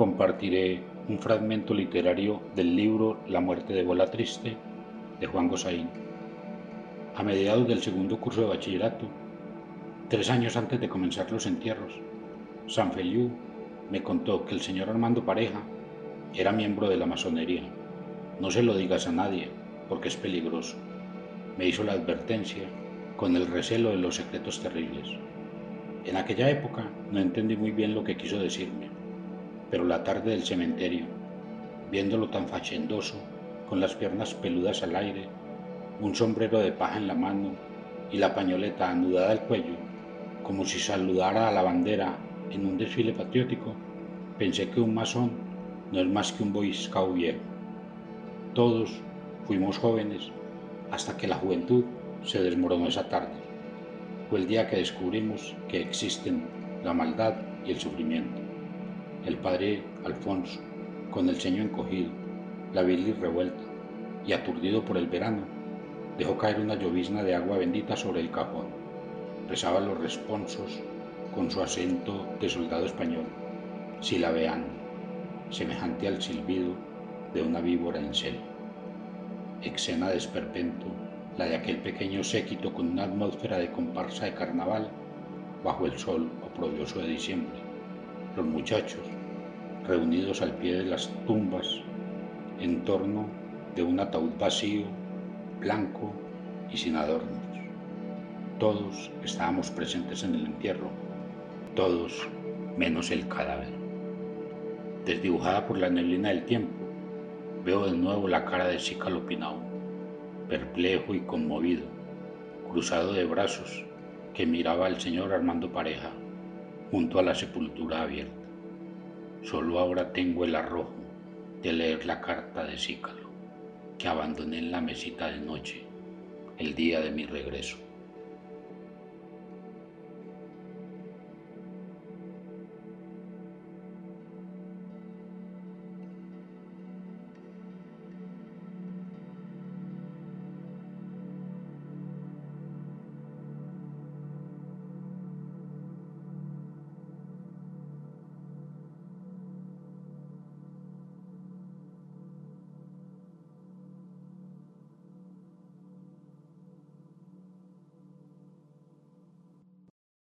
compartiré un fragmento literario del libro La muerte de Bola Triste de Juan Gosaín. A mediados del segundo curso de bachillerato, tres años antes de comenzar los entierros, San Feliu me contó que el señor Armando Pareja era miembro de la masonería. No se lo digas a nadie, porque es peligroso. Me hizo la advertencia con el recelo de los secretos terribles. En aquella época no entendí muy bien lo que quiso decirme, pero la tarde del cementerio, viéndolo tan fachendoso, con las piernas peludas al aire, un sombrero de paja en la mano y la pañoleta anudada al cuello, como si saludara a la bandera en un desfile patriótico, pensé que un masón no es más que un boy viejo. Todos fuimos jóvenes hasta que la juventud se desmoronó esa tarde. Fue el día que descubrimos que existen la maldad y el sufrimiento. El padre Alfonso, con el ceño encogido, la bilis revuelta y aturdido por el verano, dejó caer una llovizna de agua bendita sobre el cajón. Rezaba los responsos con su acento de soldado español, si la vean, semejante al silbido de una víbora en celo. Exena de esperpento, la de aquel pequeño séquito con una atmósfera de comparsa de carnaval bajo el sol oprobioso de diciembre. Los muchachos, reunidos al pie de las tumbas, en torno de un ataúd vacío, blanco y sin adornos. Todos estábamos presentes en el entierro, todos menos el cadáver. Desdibujada por la neblina del tiempo, veo de nuevo la cara de Cícalo Pinau, perplejo y conmovido, cruzado de brazos, que miraba al señor Armando Pareja junto a la sepultura abierta. Solo ahora tengo el arrojo de leer la carta de Cícalo, que abandoné en la mesita de noche el día de mi regreso.